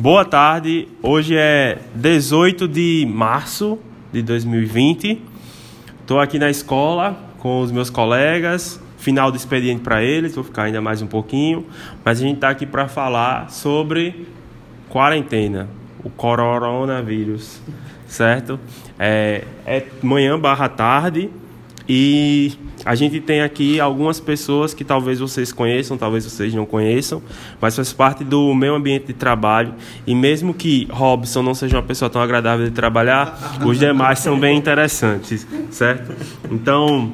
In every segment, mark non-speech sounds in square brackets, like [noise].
Boa tarde, hoje é 18 de março de 2020. Estou aqui na escola com os meus colegas, final do expediente para eles, vou ficar ainda mais um pouquinho, mas a gente está aqui para falar sobre quarentena, o coronavírus, certo? É, é manhã barra tarde e a gente tem aqui algumas pessoas que talvez vocês conheçam, talvez vocês não conheçam, mas faz parte do meu ambiente de trabalho. E mesmo que Robson não seja uma pessoa tão agradável de trabalhar, os [laughs] demais são bem interessantes, certo? Então,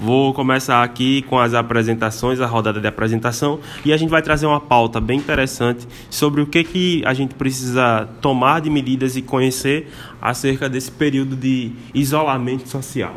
Vou começar aqui com as apresentações, a rodada de apresentação, e a gente vai trazer uma pauta bem interessante sobre o que, que a gente precisa tomar de medidas e conhecer acerca desse período de isolamento social.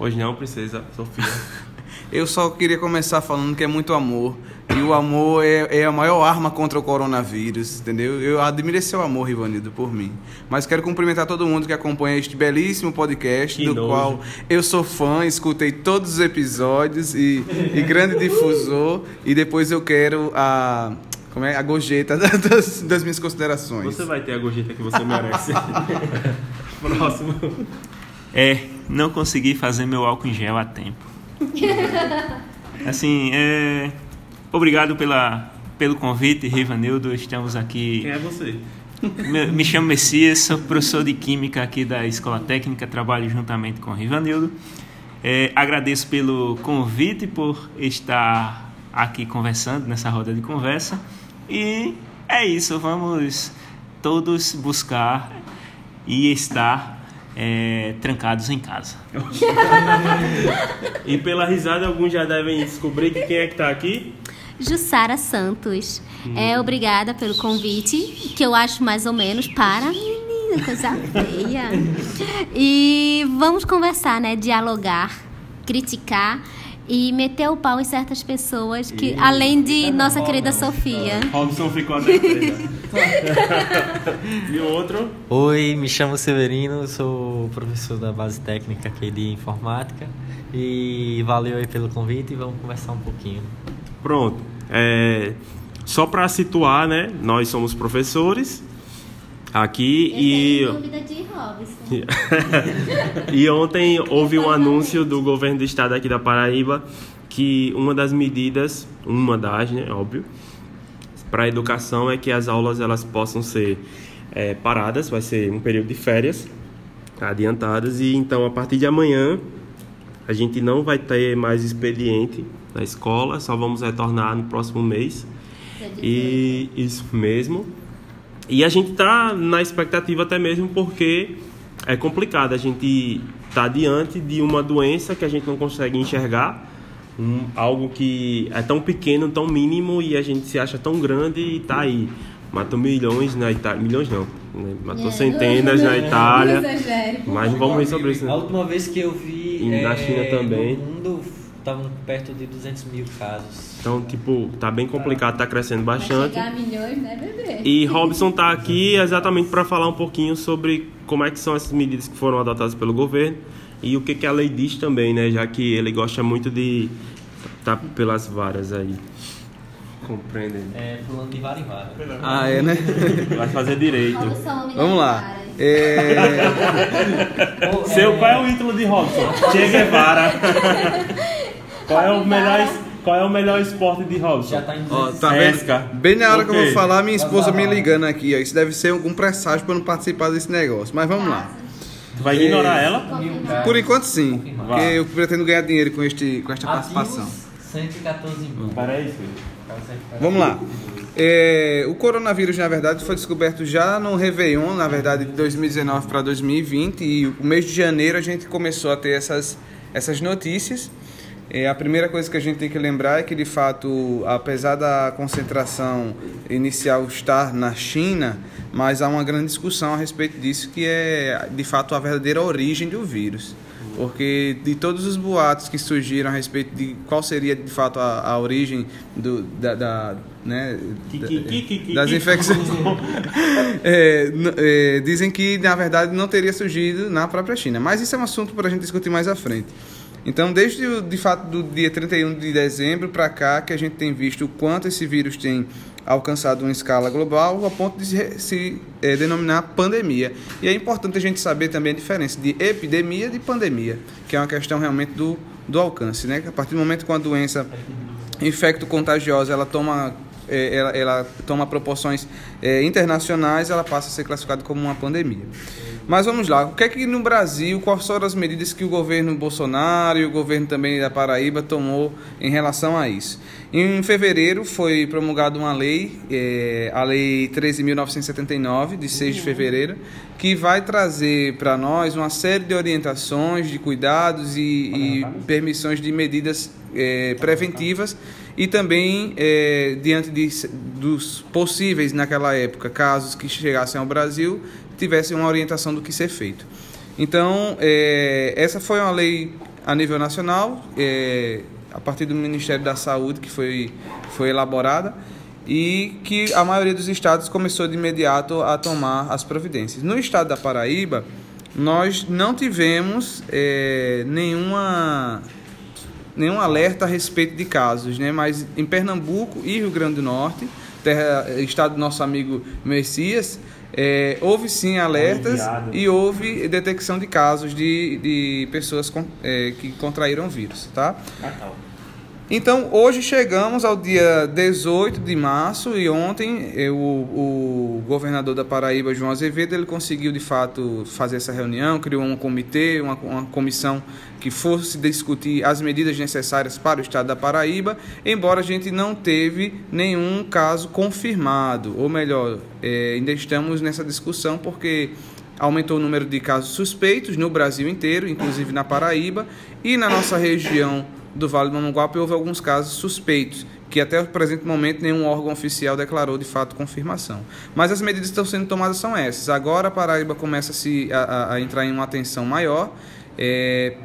Pois não, princesa Sofia. [laughs] Eu só queria começar falando que é muito amor. E o amor é, é, a maior arma contra o coronavírus, entendeu? Eu admiro esse seu amor, Rivanildo, por mim. Mas quero cumprimentar todo mundo que acompanha este belíssimo podcast, que do nojo. qual eu sou fã, escutei todos os episódios e, e grande difusor. E depois eu quero a. Como é? A gorjeta [laughs] das, das minhas considerações. Você vai ter a gorjeta que você merece. [laughs] Próximo. É, não consegui fazer meu álcool em gel a tempo. [laughs] Assim, é, obrigado pela, pelo convite, Rivanildo. Estamos aqui. Quem é você? [laughs] Me, me chamo Messias, sou professor de Química aqui da Escola Técnica, trabalho juntamente com o Rivanildo. É, agradeço pelo convite, por estar aqui conversando nessa roda de conversa. E é isso, vamos todos buscar e estar é, trancados em casa. [laughs] e pela risada, alguns já devem descobrir que quem é que está aqui? Jussara Santos. Hum. É, obrigada pelo convite, que eu acho mais ou menos para menina, coisa feia. E vamos conversar, né? Dialogar, criticar e meter o pau em certas pessoas que, e... além de é nossa querida Sofia. Robson ficou até [laughs] E o outro? Oi, me chamo Severino, sou professor da base técnica aqui de informática e valeu aí pelo convite e vamos conversar um pouquinho. Pronto. É, só para situar, né? Nós somos professores aqui e. Dúvida de Robson. [laughs] e ontem houve um anúncio do governo do estado aqui da Paraíba que uma das medidas, uma das, né, óbvio, para a educação é que as aulas elas possam ser é, paradas, vai ser um período de férias adiantadas e então a partir de amanhã a gente não vai ter mais expediente na escola, só vamos retornar no próximo mês. E isso mesmo. E a gente está na expectativa até mesmo porque é complicado. A gente está diante de uma doença que a gente não consegue enxergar, um, algo que é tão pequeno, tão mínimo e a gente se acha tão grande e está aí. Matou milhões na Itália. Milhões não. Né? Matou é, centenas na [laughs] Itália. Mas não vamos ver sobre isso. Né? A última vez que eu vi. E na China é, também. No mundo estavam perto de 200 mil casos. Então, tipo, tá bem complicado, tá crescendo bastante. Vai chegar a milhões, né, bebê? E Robson tá aqui exatamente para falar um pouquinho sobre como é que são essas medidas que foram adotadas pelo governo e o que, que a lei diz também, né? Já que ele gosta muito de tá pelas varas aí. Compreendem? É, pulando de vara em vara. Ah, é, né? [laughs] Vai fazer direito. Vamos lá. É... Seu, qual é o ídolo de Robson? Che Guevara. [laughs] Qual é o melhor, qual é o melhor esporte de Robson? Já tá em ó, tá vendo? Bem na hora que eu vou falar, minha esposa me ligando aqui. Ó. Isso deve ser algum presságio para não participar desse negócio. Mas vamos lá. Vai ignorar ela? Por enquanto sim. Porque eu pretendo ganhar dinheiro com, este, com esta participação. 114 mil. Peraí, filho. Vamos lá. É, o coronavírus, na verdade, foi descoberto já no Réveillon, na verdade, de 2019 para 2020. E o mês de janeiro a gente começou a ter essas, essas notícias. É, a primeira coisa que a gente tem que lembrar é que, de fato, apesar da concentração inicial estar na China, mas há uma grande discussão a respeito disso, que é, de fato, a verdadeira origem do vírus. Porque de todos os boatos que surgiram a respeito de qual seria, de fato, a, a origem do, da, da né, das infecções, [laughs] é, é, dizem que, na verdade, não teria surgido na própria China. Mas isso é um assunto para a gente discutir mais à frente. Então, desde de fato do dia 31 de dezembro para cá, que a gente tem visto o quanto esse vírus tem alcançado uma escala global a ponto de se, é, denominar pandemia. E é importante a gente saber também a diferença de epidemia e de pandemia, que é uma questão realmente do, do alcance. Né? A partir do momento que uma doença infecto-contagiosa ela toma é, ela, ela, toma proporções é, internacionais, ela passa a ser classificada como uma pandemia. Mas vamos lá, o que é que no Brasil, quais foram as medidas que o governo Bolsonaro e o governo também da Paraíba tomou em relação a isso? Em fevereiro foi promulgada uma lei, é, a Lei 13.979, de 6 de fevereiro, que vai trazer para nós uma série de orientações, de cuidados e, e permissões de medidas é, preventivas e também é, diante de, dos possíveis naquela época casos que chegassem ao Brasil tivessem uma orientação do que ser feito. Então é, essa foi uma lei a nível nacional é, a partir do Ministério da Saúde que foi foi elaborada e que a maioria dos estados começou de imediato a tomar as providências. No estado da Paraíba nós não tivemos é, nenhuma nenhum alerta a respeito de casos, né? Mas em Pernambuco e Rio Grande do Norte, terra, estado do nosso amigo Messias, é, houve sim alertas e houve detecção de casos de, de pessoas com, é, que contraíram o vírus, tá? Natal. Então, hoje chegamos ao dia 18 de março e ontem eu, o governador da Paraíba, João Azevedo, ele conseguiu de fato fazer essa reunião, criou um comitê, uma, uma comissão que fosse discutir as medidas necessárias para o estado da Paraíba, embora a gente não teve nenhum caso confirmado, ou melhor, é, ainda estamos nessa discussão porque aumentou o número de casos suspeitos no Brasil inteiro, inclusive na Paraíba, e na nossa região do Vale do Mamanguape houve alguns casos suspeitos, que até o presente momento nenhum órgão oficial declarou de fato confirmação. Mas as medidas que estão sendo tomadas são essas. Agora a Paraíba começa a, se, a, a entrar em uma atenção maior. É,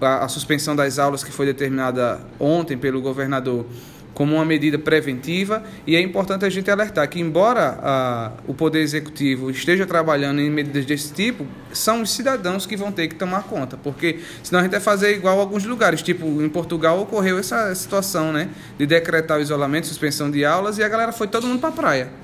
a, a suspensão das aulas que foi determinada ontem pelo governador como uma medida preventiva e é importante a gente alertar que embora a, o poder executivo esteja trabalhando em medidas desse tipo são os cidadãos que vão ter que tomar conta porque senão a gente vai fazer igual alguns lugares tipo em Portugal ocorreu essa situação né de decretar o isolamento suspensão de aulas e a galera foi todo mundo para a praia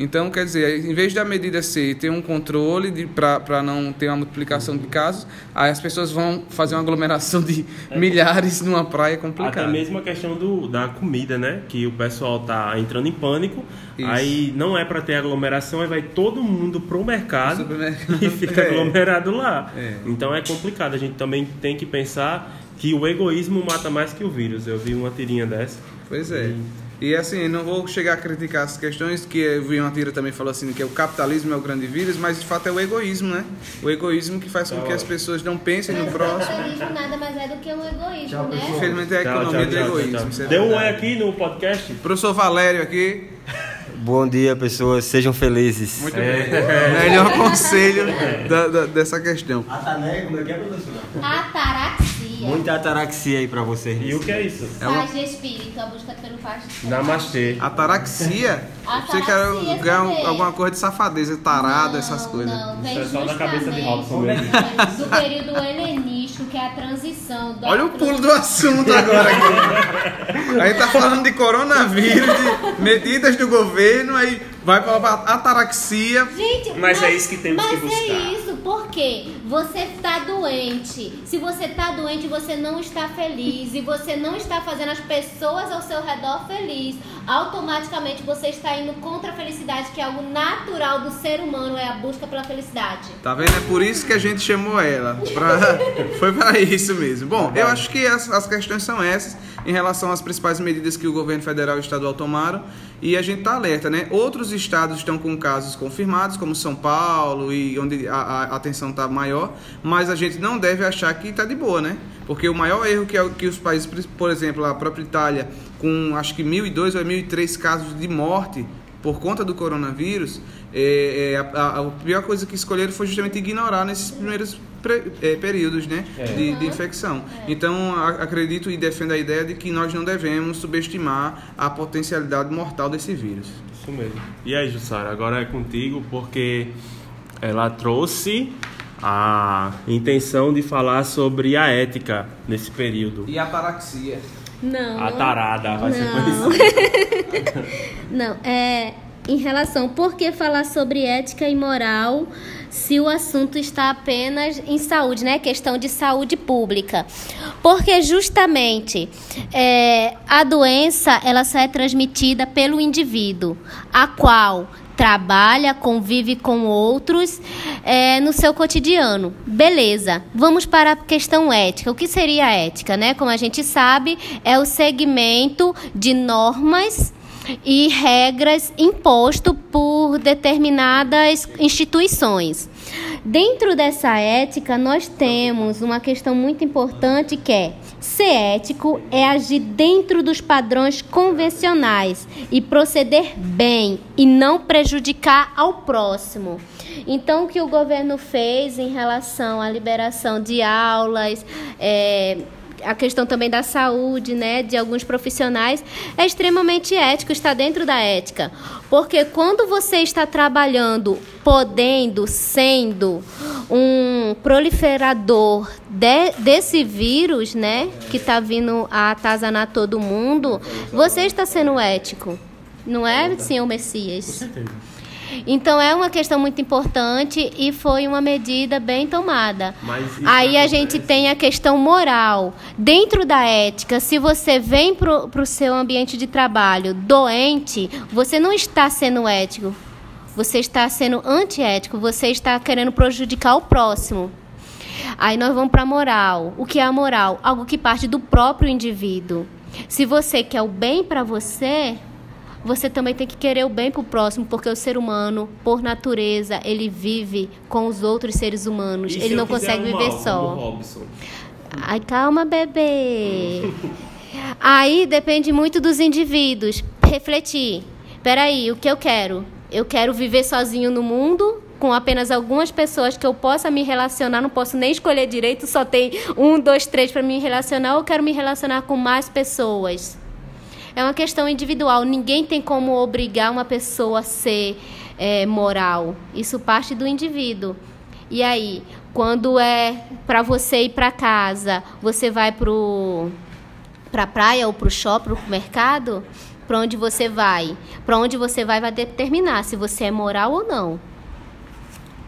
então, quer dizer, em vez da medida ser ter um controle para não ter uma multiplicação de casos, aí as pessoas vão fazer uma aglomeração de é. milhares numa praia complicada. Até mesmo a questão do, da comida, né? Que o pessoal tá entrando em pânico, Isso. aí não é para ter aglomeração, aí vai todo mundo pro mercado [laughs] e fica [laughs] é. aglomerado lá. É. Então é complicado, a gente também tem que pensar que o egoísmo mata mais que o vírus. Eu vi uma tirinha dessa. Pois é. E... E assim, não vou chegar a criticar as questões que vi uma tira também falou assim que o capitalismo é o grande vírus, mas de fato é o egoísmo, né? O egoísmo que faz com que as pessoas não pensem no próximo. O capitalismo nada mais é do que um egoísmo, tchau, né? Infelizmente é a economia tchau, tchau, do egoísmo. É Deu um oi aqui no podcast. Professor Valério aqui. Bom dia, pessoas. Sejam felizes. Muito é. bem. Melhor conselho [laughs] da, da, dessa questão. Atané, como é que é, professor? Ataraxia. Muita ataraxia aí pra você. E o que é isso? É Paz de espírito, a busca pelo paz Namastê. Ataraxia? [laughs] Você quer ganhar alguma coisa de safadeza, tarada, essas coisas. Não, vem Isso é só da cabeça de Robson mesmo. [laughs] Do período helenístico, que é a transição. Do Olha o pulo do assunto agora aqui. aí tá falando de coronavírus, de medidas do governo, aí vai pra ataraxia. Gente, mas, mas é isso que temos que buscar. Mas é isso, porque você está doente. Se você está doente, você não está feliz e você não está fazendo as pessoas ao seu redor feliz. Automaticamente você está indo contra a felicidade, que é algo natural do ser humano, é a busca pela felicidade. Tá vendo? É por isso que a gente chamou ela. Pra... [laughs] Foi para isso mesmo. Bom, eu acho que as, as questões são essas em relação às principais medidas que o governo federal e estadual tomaram e a gente está alerta, né? Outros estados estão com casos confirmados, como São Paulo e onde a, a atenção está maior, mas a gente não deve achar que está de boa, né? Porque o maior erro que, é, que os países, por exemplo, a própria Itália, com acho que 1.002 ou 1.003 casos de morte por conta do coronavírus, é, é, a, a, pior coisa que escolheram foi justamente ignorar nesses primeiros pre, é, períodos né, é. de, de, infecção. Então, a, acredito e defendo a ideia de que nós não devemos subestimar a potencialidade mortal desse vírus. Isso mesmo. E aí, Jussara, agora é contigo, porque ela trouxe a intenção de falar sobre a ética nesse período. E a ataraxia. Não. A tarada vai ser Não. conhecida. [laughs] Não, é em relação, por que falar sobre ética e moral se o assunto está apenas em saúde, né? Questão de saúde pública. Porque justamente é, a doença ela só é transmitida pelo indivíduo, a qual trabalha, convive com outros é, no seu cotidiano. Beleza. Vamos para a questão ética. O que seria a ética, né? Como a gente sabe, é o segmento de normas e regras imposto por determinadas instituições. Dentro dessa ética, nós temos uma questão muito importante que é ser ético é agir dentro dos padrões convencionais e proceder bem e não prejudicar ao próximo. Então, o que o governo fez em relação à liberação de aulas, é, a questão também da saúde, né, de alguns profissionais, é extremamente ético, está dentro da ética. Porque quando você está trabalhando, podendo, sendo um proliferador de- desse vírus, né, que está vindo a atazanar todo mundo, você está sendo ético. Não é, senhor Messias? Então é uma questão muito importante e foi uma medida bem tomada. Aí a gente tem a questão moral. Dentro da ética, se você vem para o seu ambiente de trabalho doente, você não está sendo ético. Você está sendo antiético, você está querendo prejudicar o próximo. Aí nós vamos para a moral. O que é a moral? Algo que parte do próprio indivíduo. Se você quer o bem para você, você também tem que querer o bem para o próximo, porque o ser humano, por natureza, ele vive com os outros seres humanos. E ele não consegue um viver só. Ai, calma, bebê. [laughs] Aí depende muito dos indivíduos. Refletir. Peraí, o que eu quero? Eu quero viver sozinho no mundo, com apenas algumas pessoas que eu possa me relacionar, não posso nem escolher direito, só tem um, dois, três para me relacionar, ou eu quero me relacionar com mais pessoas? É uma questão individual. Ninguém tem como obrigar uma pessoa a ser é, moral. Isso parte do indivíduo. E aí, quando é para você ir para casa, você vai para praia ou pro shopping, pro mercado, para onde você vai? Para onde você vai vai determinar se você é moral ou não.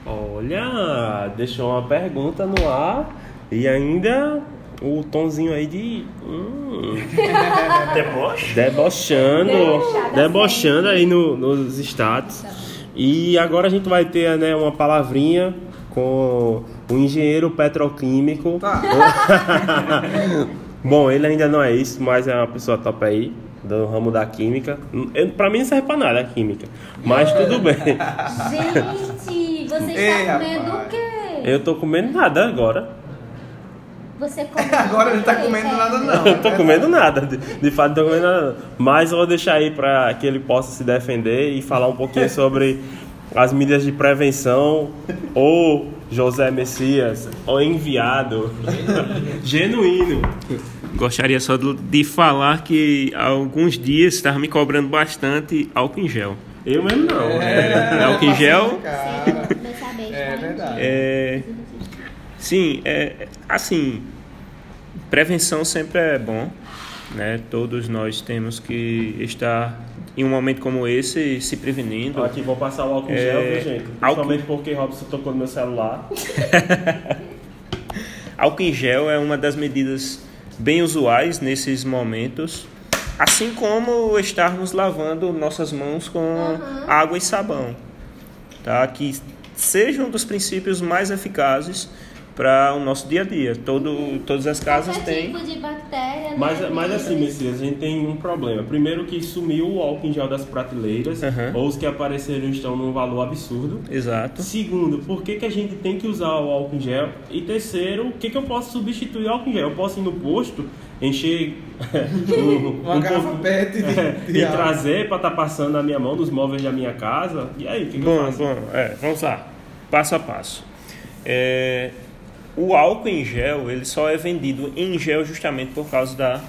Olha, deixou uma pergunta no ar e ainda o tonzinho aí de. Hum, [laughs] Deboche? debochando. Debochando aí no- nos status. E agora a gente vai ter né, uma palavrinha com o engenheiro petroquímico. Tá. [laughs] Bom, ele ainda não é isso, mas é uma pessoa top aí, do ramo da química. Eu, pra mim não serve pra nada a química, mas tudo bem. Gente, você Ei, está comendo rapaz. o quê? Eu tô comendo nada agora. Você [laughs] come Agora ele não tá comendo nada, não. Eu tô comendo nada, de, de fato não tô comendo nada. não. Mas eu vou deixar aí pra que ele possa se defender e falar um pouquinho [laughs] sobre as medidas de prevenção ou José Messias, ou enviado [laughs] genuíno. Gostaria só de- de falar que há alguns dias estava me cobrando bastante álcool em gel. Eu mesmo não. É, álcool em gel Cara, é tá? verdade. É, sim, é, assim, prevenção sempre é bom, né? Todos nós temos que estar em um momento como esse se prevenindo. Aqui vou passar o álcool em É, gel, viu, gente? álcool- Principalmente porque Robson tocou no meu celular. [laughs] Álcool em gel é uma das medidas bem usuais nesses momentos, assim como estarmos lavando nossas mãos com água e sabão, tá? Que seja um dos princípios mais eficazes para o nosso dia a dia. Todo, todas as casas Qualquer têm. tipo de bactéria, né? Mas, mas assim, Messias, a gente tem um problema. Primeiro que sumiu o álcool em gel das prateleiras, Aham. ou os que apareceram estão num valor absurdo. Exato. Segundo, por que, que a gente tem que usar o álcool em gel? E terceiro, o que, que eu posso substituir o álcool em gel? Eu posso ir no posto, encher [laughs] um, Uma garrafa PET de- é, [laughs] de e álcool. trazer para estar passando na minha mão nos móveis da minha casa. E aí, o que, que eu Bom, faço? bom, é, vamos lá, passo a passo. É, o álcool em gel, ele só é vendido em gel justamente por causa da,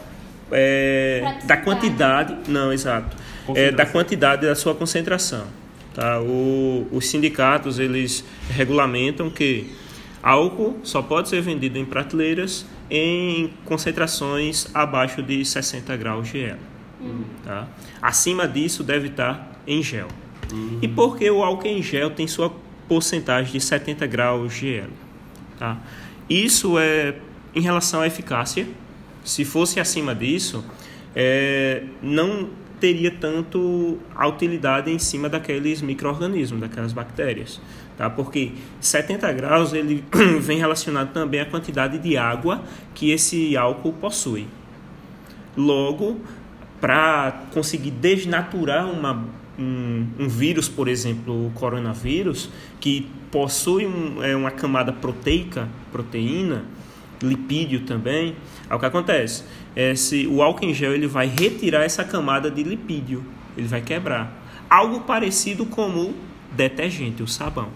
é, da quantidade, não, exato, é, da quantidade da sua concentração. Tá? O- os sindicatos, eles regulamentam que álcool só pode ser vendido em prateleiras em concentrações abaixo de 60 graus GL. Tá? Acima disso deve estar em gel. E por que o álcool em gel tem sua porcentagem de 70 graus GL? Tá? Isso é em relação à eficácia. Se fosse acima disso, é, não teria tanto a utilidade em cima daqueles micro-organismos, daquelas bactérias. Tá? Porque 70 graus ele [clears throat] vem relacionado também à quantidade de água que esse álcool possui. Logo, para conseguir desnaturar uma, um, um vírus, por exemplo, o coronavírus, que possui um, é, uma camada proteica, proteína, lipídio também, é o que acontece. Esse, o álcool em gel ele vai retirar essa camada de lipídio, ele vai quebrar. Algo parecido como o detergente, o sabão.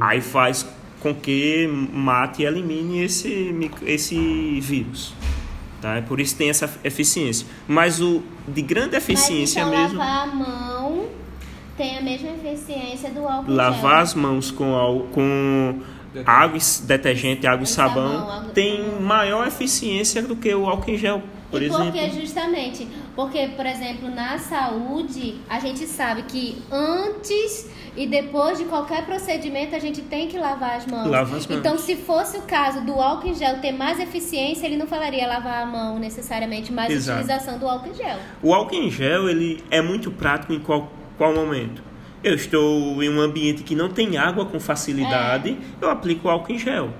Aí faz com que mate e elimine esse, esse vírus. Tá? É por isso tem essa eficiência. Mas o de grande eficiência Mas então mesmo. lavar a mão tem a mesma eficiência do álcool em lavar gel. as mãos com, al- com água, e detergente, água e sabão, sabão, água tem sabão. maior eficiência do que o álcool em gel, por e exemplo. porque justamente, porque por exemplo, na saúde, a gente sabe que antes e depois de qualquer procedimento a gente tem que lavar as mãos. Lava as mãos. Então, se fosse o caso do álcool em gel ter mais eficiência, ele não falaria lavar a mão necessariamente, mas Exato. utilização do álcool em gel. O álcool em gel ele é muito prático em qual, qual momento. Eu estou em um ambiente que não tem água com facilidade, eu aplico álcool em gel.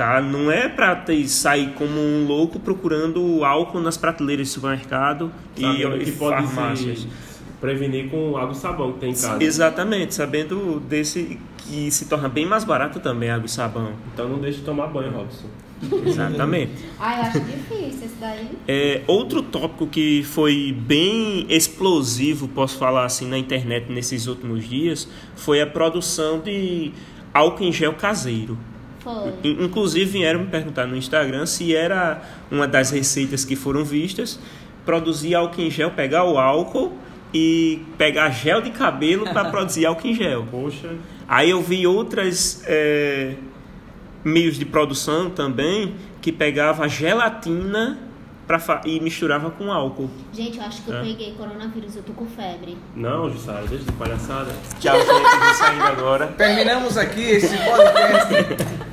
Tá? Não é para ter- sair como um louco procurando álcool nas prateleiras de supermercado e, Sabendo e que pode farmácias. se prevenir com água e sabão que tem em casa. Exatamente, sabendo desse que se torna bem mais barato também água e sabão. Então não deixe de tomar banho, Robson. Exatamente. [laughs] Ah, eu acho difícil isso daí. É, outro tópico que foi bem explosivo, posso falar assim, na internet nesses últimos dias, foi a produção de álcool em gel caseiro. Foi. In- Inclusive vieram me perguntar no Instagram se era uma das receitas que foram vistas produzir álcool em gel, pegar o álcool e pegar gel de cabelo para [laughs] produzir álcool em gel. Poxa, Aí eu vi outras é, meios de produção também que pegava gelatina pra e misturava com álcool. Gente, eu acho que eu É. peguei coronavírus, eu tô com febre. não, Jussara, deixa de palhaçada. Tchau, gente, eu vou saindo agora. Terminamos aqui esse podcast. [laughs]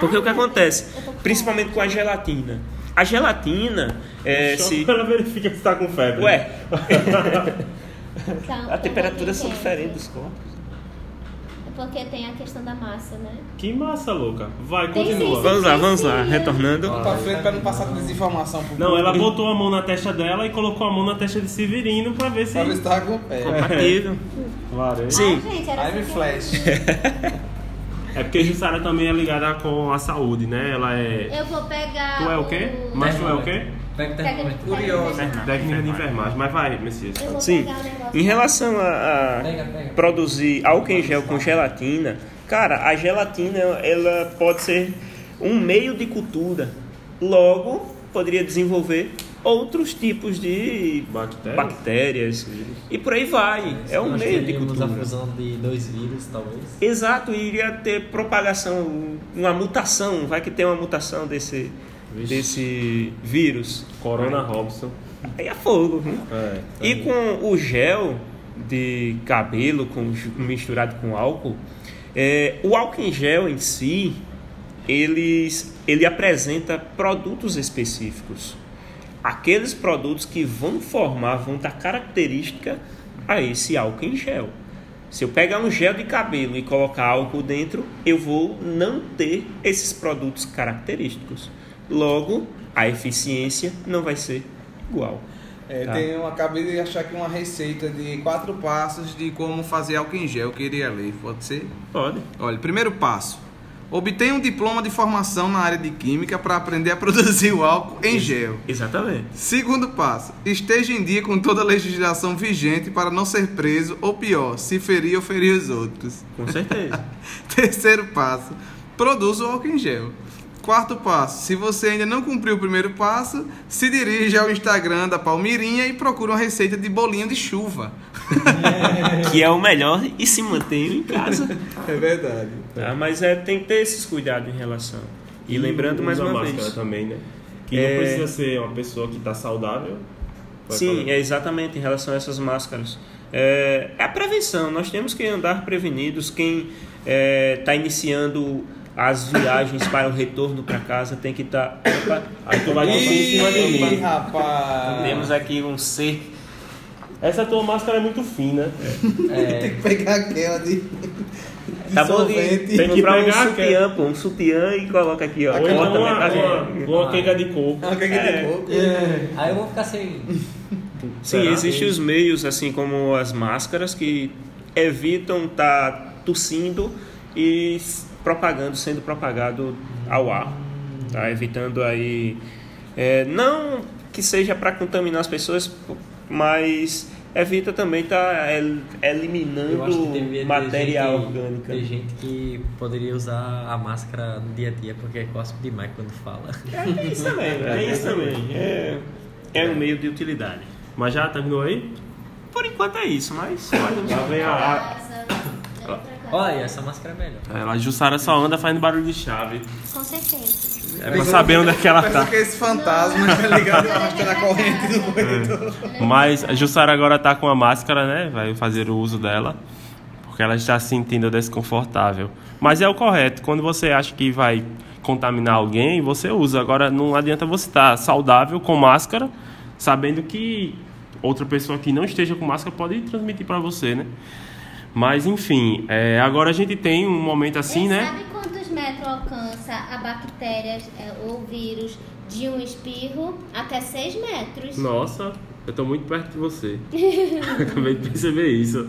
Porque o que acontece? Principalmente com a gelatina. A gelatina, é, se... [laughs] ela verifica se tá com febre. Ué, Tá, a temperatura são quente. diferentes dos corpos. É porque tem a questão da massa, né? Que massa, louca. Vai, Tem continua. sim, Vamos lá, vamos lá, retornando. Pra frente pra não passar desinformação pro Não, ela botou a mão na testa dela e colocou a mão na testa de Severino pra ver se. Pra ver se tava com pé. Compatível. Claro, é. Sim. Ah, gente, era Aí me assim flash. [laughs] É porque Jussara também é ligada com a saúde, né? Ela é. Eu vou pegar. Tu é o quê? Mas tu é o quê? Técnico- Técnica de enfermagem. Mas vai, Messias. Sim. o. Em relação a, a Pega, pega. produzir álcool em gel com gelatina, cara, a gelatina ela pode ser um meio de cultura. Logo, poderia desenvolver outros tipos de Bactéria? bactérias e por aí vai. É um Nós meio de teríamos a cultura. fusão de dois vírus, talvez. Exato, e iria ter propagação, uma mutação, vai que tem uma mutação desse, Vixe. desse vírus. Corona Robson. Aí é fogo. É. E com o gel de cabelo com, misturado com álcool, é, o álcool em gel em si, eles, ele apresenta produtos específicos. Aqueles produtos que vão formar, vão dar característica a esse álcool em gel. Se eu pegar um gel de cabelo e colocar álcool dentro, eu vou não ter esses produtos característicos. Logo, a eficiência não vai ser igual. É, Tá. tem, eu acabei de achar aqui uma receita de quatro passos de como fazer álcool em gel. Eu queria ler, pode ser? Pode. Olha, primeiro passo. Obtenha um diploma de formação na área de química para aprender a [laughs] produzir o álcool em gel. Exatamente. Segundo passo. Esteja em dia com toda a legislação vigente para não ser preso ou pior, se ferir ou ferir os outros. Com certeza. [laughs] Terceiro passo. Produza o álcool em gel. Quarto passo. Se você ainda não cumpriu o primeiro passo, se dirija ao Instagram da Palmirinha e procure uma receita de bolinho de chuva. Que é o melhor e se mantenha em casa. É verdade. Tá? Mas é, tem que ter esses cuidados em relação. E lembrando mais uma máscara vez. também, né? Que É. não precisa ser uma pessoa que está saudável. Sim, fazer. é exatamente em relação a essas máscaras. É, é a prevenção, nós temos que andar prevenidos. Quem está iniciando as viagens para o retorno para casa tem que estar. Aí tu vai em cima de Ih, mim. rapaz. Temos aqui um ser. Essa tua máscara é muito fina. [laughs] Tem que pegar aquela de. Tá bom de. Tem que comprar um sutiã, pô, um sutiã e coloca aqui, ó. Ou então Corta, uma, né? uma, uma quenga de coco. Ah, que é que É. tem pouco. Aí eu vou ficar sem. [laughs] Sim, existem os meios, assim como as máscaras, que evitam estar tossindo e propagando, sendo propagado ao ar. Tá? Evitando aí. é, não que seja para contaminar as pessoas, mas evita também estar Eu eliminando ter matéria gente, orgânica. Tem gente que poderia usar a máscara no dia a dia porque cospe demais quando fala. É isso também, é isso também. É, é um meio de utilidade. Mas já terminou aí? Por enquanto é isso, mas [laughs] podemos Lá vem a. Olha, essa máscara é melhor. ela, a Jussara só anda fazendo barulho de chave. Com certeza. É pra saber onde é que ela Pensa tá. que é esse fantasma tá ligado arrastando a corrente do [laughs] corredor. Mas a Jussara agora tá com a máscara, né? Vai fazer o uso dela. Porque ela está se sentindo desconfortável. Mas é o correto. Quando você acha que vai contaminar alguém, você usa. Agora não adianta você estar saudável com máscara, sabendo que outra pessoa que não esteja com máscara pode transmitir para você, né? Mas enfim, é, agora a gente tem um momento assim, E né? Sabe quantos metros alcança a bactéria é, ou vírus de um espirro? Até 6 metros. Nossa, eu tô muito perto de você. [laughs] Acabei de perceber isso.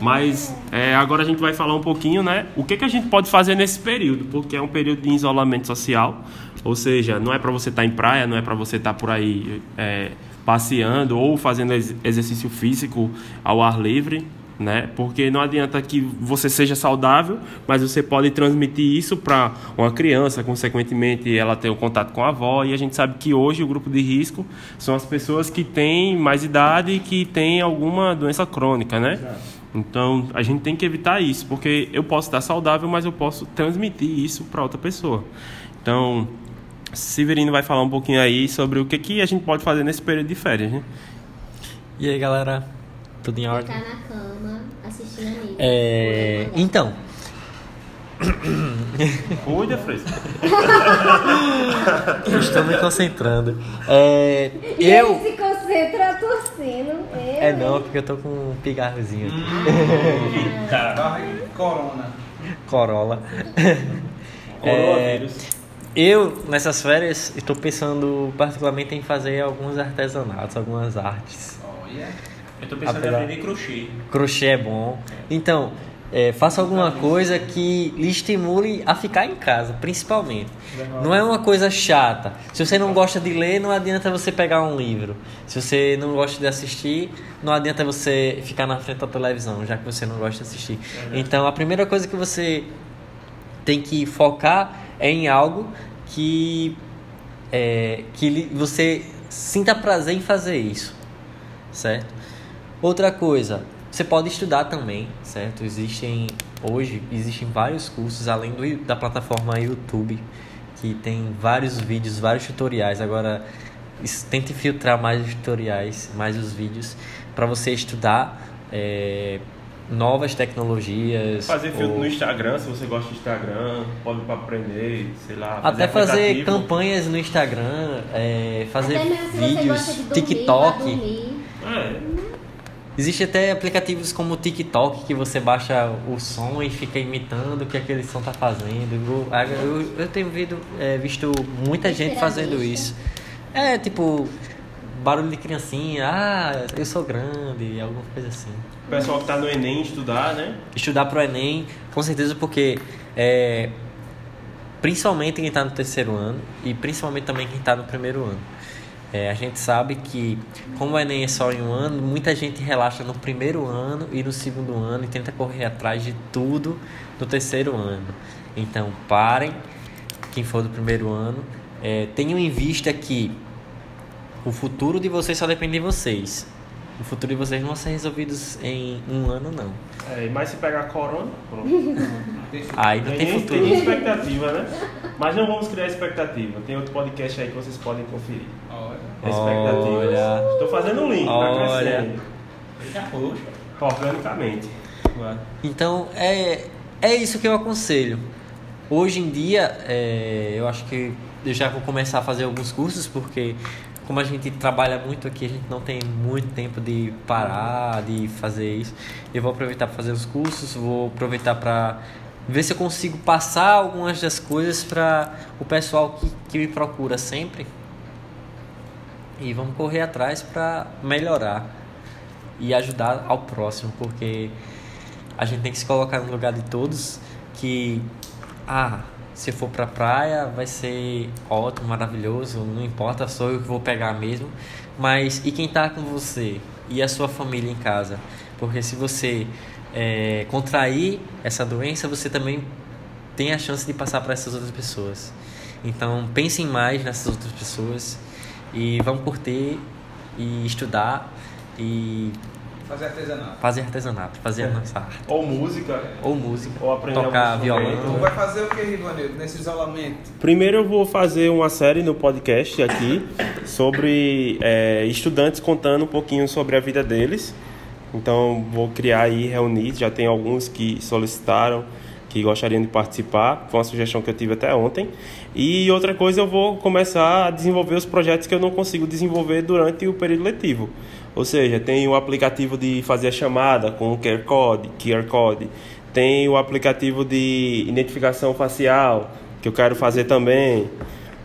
Mas é, agora a gente vai falar um pouquinho, né? O que, que a gente pode fazer nesse período? Porque é um período de isolamento social. Ou seja, não é para você estar em praia, não é para você estar por aí é, passeando ou fazendo ex- exercício físico ao ar livre. Né? Porque não adianta que você seja saudável, mas você pode transmitir isso para uma criança, consequentemente ela tem o contato com a avó, e a gente sabe que hoje o grupo de risco são as pessoas que têm mais idade e que têm alguma doença crônica, né? Então a gente tem que evitar isso, porque eu posso estar saudável, mas eu posso transmitir isso para outra pessoa. Então, Severino vai falar um pouquinho aí sobre o que, que a gente pode fazer nesse período de férias, né? E aí, galera? Tudo em ordem? Ficar na cama, assistindo anime. É, então, Cuida, Fresco. estou me concentrando. É, E ele eu. se concentra tossindo. Eu, É não, porque eu tô com um pigarrozinho aqui. Corona. Corolla. Coronavírus. Eu, nessas férias, estou pensando particularmente em fazer alguns artesanatos, algumas artes. Olha. Eu tô pensando Apesar- em aprender crochê. Crochê é bom. Então, é, faça alguma coisa que lhe estimule a ficar em casa, principalmente. Não é uma coisa chata. Se você não gosta de ler, não adianta você pegar um livro. Se você não gosta de assistir, não adianta você ficar na frente da televisão, já que você não gosta de assistir. Então, a primeira coisa que você tem que focar é em algo que é, que você sinta prazer em fazer isso, certo? Outra coisa, você pode estudar também, certo? Existem hoje existem vários cursos além do, da plataforma YouTube que tem vários vídeos, vários tutoriais. Agora tente filtrar mais os tutoriais, mais os vídeos para você estudar é, novas tecnologias. Fazer filtro ou- no Instagram, se você gosta de Instagram, pode para aprender, sei lá. Até fazer aplicativo. campanhas no Instagram, é, fazer Até mesmo se você vídeos, gosta de dormir, TikTok. dormir. É, Existe até aplicativos como o TikTok que você baixa o som e fica imitando o que aquele som tá fazendo. Eu, eu, eu tenho visto, é, visto muita gente fazendo isso. É tipo barulho de criancinha, ah, eu sou grande, alguma coisa assim. o pessoal que tá no Enem estudar, né? Estudar pro Enem, com certeza porque é, principalmente quem está no terceiro ano e principalmente também quem está no primeiro ano. É, a gente sabe que, como o Enem é só em um ano, muita gente relaxa no primeiro ano e no segundo ano e tenta correr atrás de tudo no terceiro ano. Então, parem, quem for do primeiro ano, é, tenham em vista que o futuro de vocês só depende de vocês. O futuro de vocês não vai ser resolvido em um ano, não. É, mas se pegar corona, pronto. [laughs] Ainda Tem, tem tem futuro. nem expectativa, né? Mas não vamos criar expectativa. Tem outro podcast aí que vocês podem conferir. Expectativas. Olha. Estou fazendo um link, tá Olha. crescendo. Organicamente. Então é, é isso que eu aconselho. Hoje em dia, é, eu acho que eu já vou começar a fazer alguns cursos, porque como a gente trabalha muito aqui, a gente não tem muito tempo de parar, de fazer isso. Eu vou aproveitar para fazer os cursos, vou aproveitar para ver se eu consigo passar algumas das coisas para o pessoal que, que me procura sempre. E vamos correr atrás para melhorar e ajudar ao próximo, porque a gente tem que se colocar no lugar de todos que ah, se for pra praia vai ser ótimo, maravilhoso, não importa, sou eu que vou pegar mesmo, mas e quem tá com você e a sua família em casa? Porque se você é, contrair essa doença, você também tem a chance de passar para essas outras pessoas. Então pensem mais nessas outras pessoas e vamos curtir e estudar e Fazer artesanato. fazer artesanato, fazer a nossa arte. Ou música. Ou música, Ou aprender tocar violão. Tu vai fazer o que, Rivanildo, nesse isolamento? Primeiro eu vou fazer uma série no podcast aqui sobre é, estudantes contando um pouquinho sobre a vida deles. Então vou criar aí, reunir, já tem alguns que solicitaram, que gostariam de participar. Foi uma sugestão que eu tive até ontem. E outra coisa, eu vou começar a desenvolver os projetos que eu não consigo desenvolver durante o período letivo. Ou seja, tem o aplicativo de fazer a chamada com o QR Code, QR Code. Tem o aplicativo de identificação facial, que eu quero fazer também.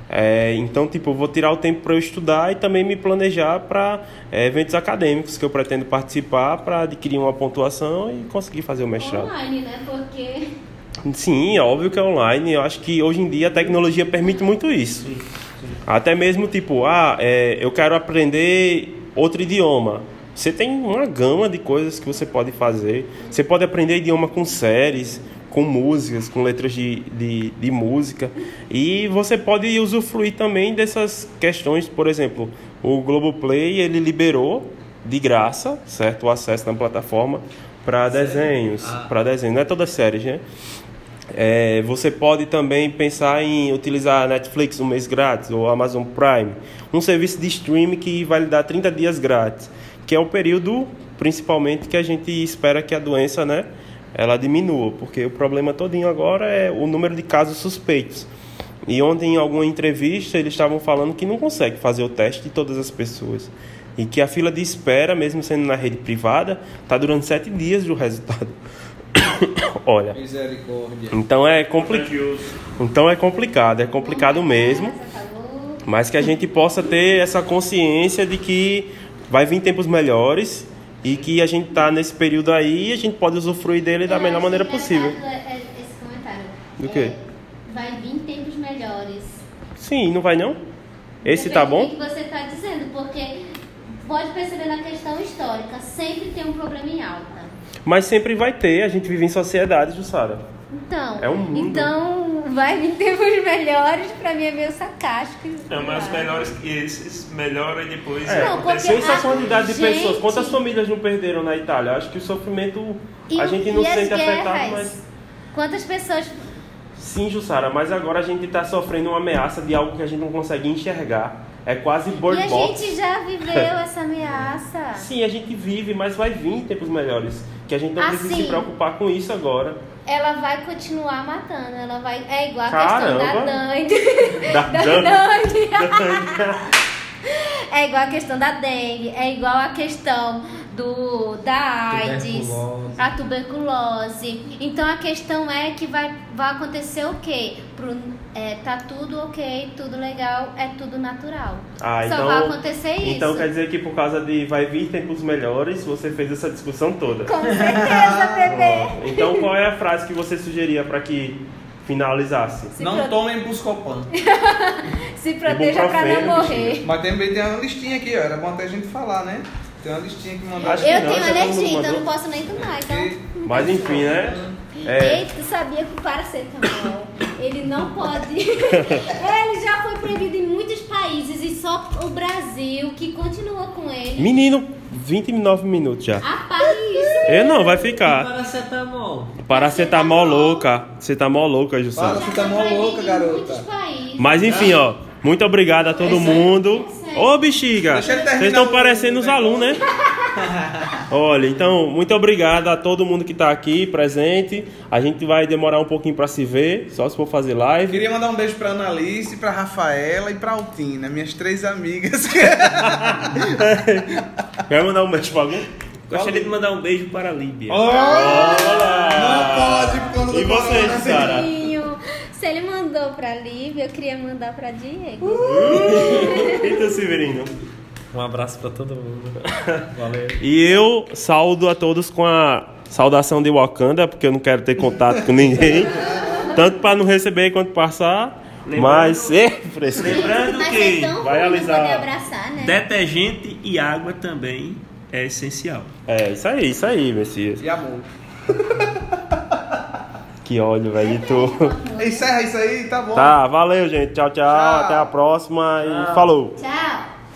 É, então, tipo, eu vou tirar o tempo para eu estudar e também me planejar para eventos acadêmicos que eu pretendo participar para adquirir uma pontuação e conseguir fazer o mestrado. Online, né? Porque. Sim, é óbvio que é online. Eu acho que hoje em dia a tecnologia permite muito isso. Até mesmo tipo, ah, é, eu quero aprender outro idioma. Você tem uma gama de coisas que você pode fazer. Você pode aprender idioma com séries, com músicas, com letras de, de, de música. E você pode usufruir também dessas questões. Por exemplo, o Globoplay ele liberou de graça, certo, o acesso na plataforma para desenhos, para desenhos. Não é todas as séries, né? É, você pode também pensar em utilizar a Netflix um mês grátis ou Amazon Prime, um serviço de streaming que vai lhe dar 30 dias grátis, que é o período principalmente que a gente espera que a doença, né, ela diminua, porque o problema todinho agora é o número de casos suspeitos. E ontem em alguma entrevista eles estavam falando que não consegue fazer o teste de todas as pessoas. E que a fila de espera, mesmo sendo na rede privada, está durando sete dias do resultado. [coughs] Olha, Misericórdia. então é complicado. Então é complicado, é complicado mesmo. Mas que a gente possa ter essa consciência de que vai vir tempos melhores e que a gente está nesse período aí e a gente pode usufruir dele da Eu melhor maneira possível. é, é, Esse comentário. Do quê? É, vai vir tempos melhores. Sim, não vai não? Esse tá Depende bom? do que você está dizendo, porque pode perceber na questão histórica, sempre tem um problema em alta. Mas sempre vai ter, a gente vive em sociedade, Jussara. Então, É um mundo. então vai vir tempos melhores pra mim é meio sarcástico. Não, mas os melhores que esses melhoram e depois É, Não, porque sensacionalidade de a gente- pessoas. Quantas famílias não perderam na Itália? Acho que o sofrimento E a gente não e se sente afetado, mas. Quantas pessoas Sim, Jussara, mas agora a gente está sofrendo uma ameaça de algo que a gente não consegue enxergar. É quase E bird a box. gente já viveu essa ameaça. [laughs] Sim, a gente vive, mas vai vir tempos melhores. Que a gente não precisa Assim. se preocupar com isso agora. Ela vai continuar matando. Ela vai. É igual a Caramba. questão da dengue. Da [laughs] da. [laughs] É igual a questão da dengue. É igual a questão do da AIDS, Tuberculose. a tuberculose. Então a questão é que vai, vai acontecer o quê? Pro, é, tá tudo ok, tudo legal, é tudo natural. Ah, Só então, vai acontecer isso. Então quer dizer que por causa de vai vir tempos melhores, você fez essa discussão toda. Com certeza, [laughs] bebê. Então qual é a frase que você sugeria para que finalizasse? Se Não pro- tomem Buscopan. [laughs] Se proteja pra não morrer. Mas também tem uma listinha aqui, ó. Era bom até a gente falar, né? Tem uma listinha que mandaram. Acho que Eu não, tenho alergia, então não posso nem tomar. Então... Mas enfim, né? É, Eita, tu sabia que o paracetamol, ele não pode... [laughs] ele já foi proibido em muitos países e só o Brasil que continua com ele. menino, 29 minutos já. Rapaz, isso Eu não, vai ficar. Paracetamol. Paracetamol louca. Você tá mó louca, tá mó louca, garota. Mas enfim, ó. Muito obrigado a todo mundo. Ô, bexiga. Vocês estão parecendo os alunos, né? [laughs] Olha, então, muito obrigado a todo mundo que tá aqui presente. A gente vai demorar um pouquinho pra se ver, só se for fazer live. Queria mandar um beijo pra Annalise, pra Rafaela e pra Altina, minhas três amigas. [laughs] Quer mandar um beijo pra alguém? Gostaria de mandar um beijo para a Líbia. Olá! Não pode, por causa do E você, corona, Sara? Se ele mandou pra Lívia, eu queria mandar pra Diego. [laughs] E tu, Severino? Um abraço pra todo mundo. Valeu. E eu saldo a todos com a saudação de Wakanda, porque eu não quero ter contato com ninguém. Tanto pra não receber quanto passar. Mas sempre. Lembrando Mas é que tão vai alisar. abraçar, né? detergente e água também é essencial. É, isso aí, isso aí, Messias. E amor. [laughs] Que ódio, velho, de tu. [laughs] Encerra isso aí, tá bom. Tá, valeu, gente. Tchau, tchau. Tchau. Até a próxima e falou. Tchau.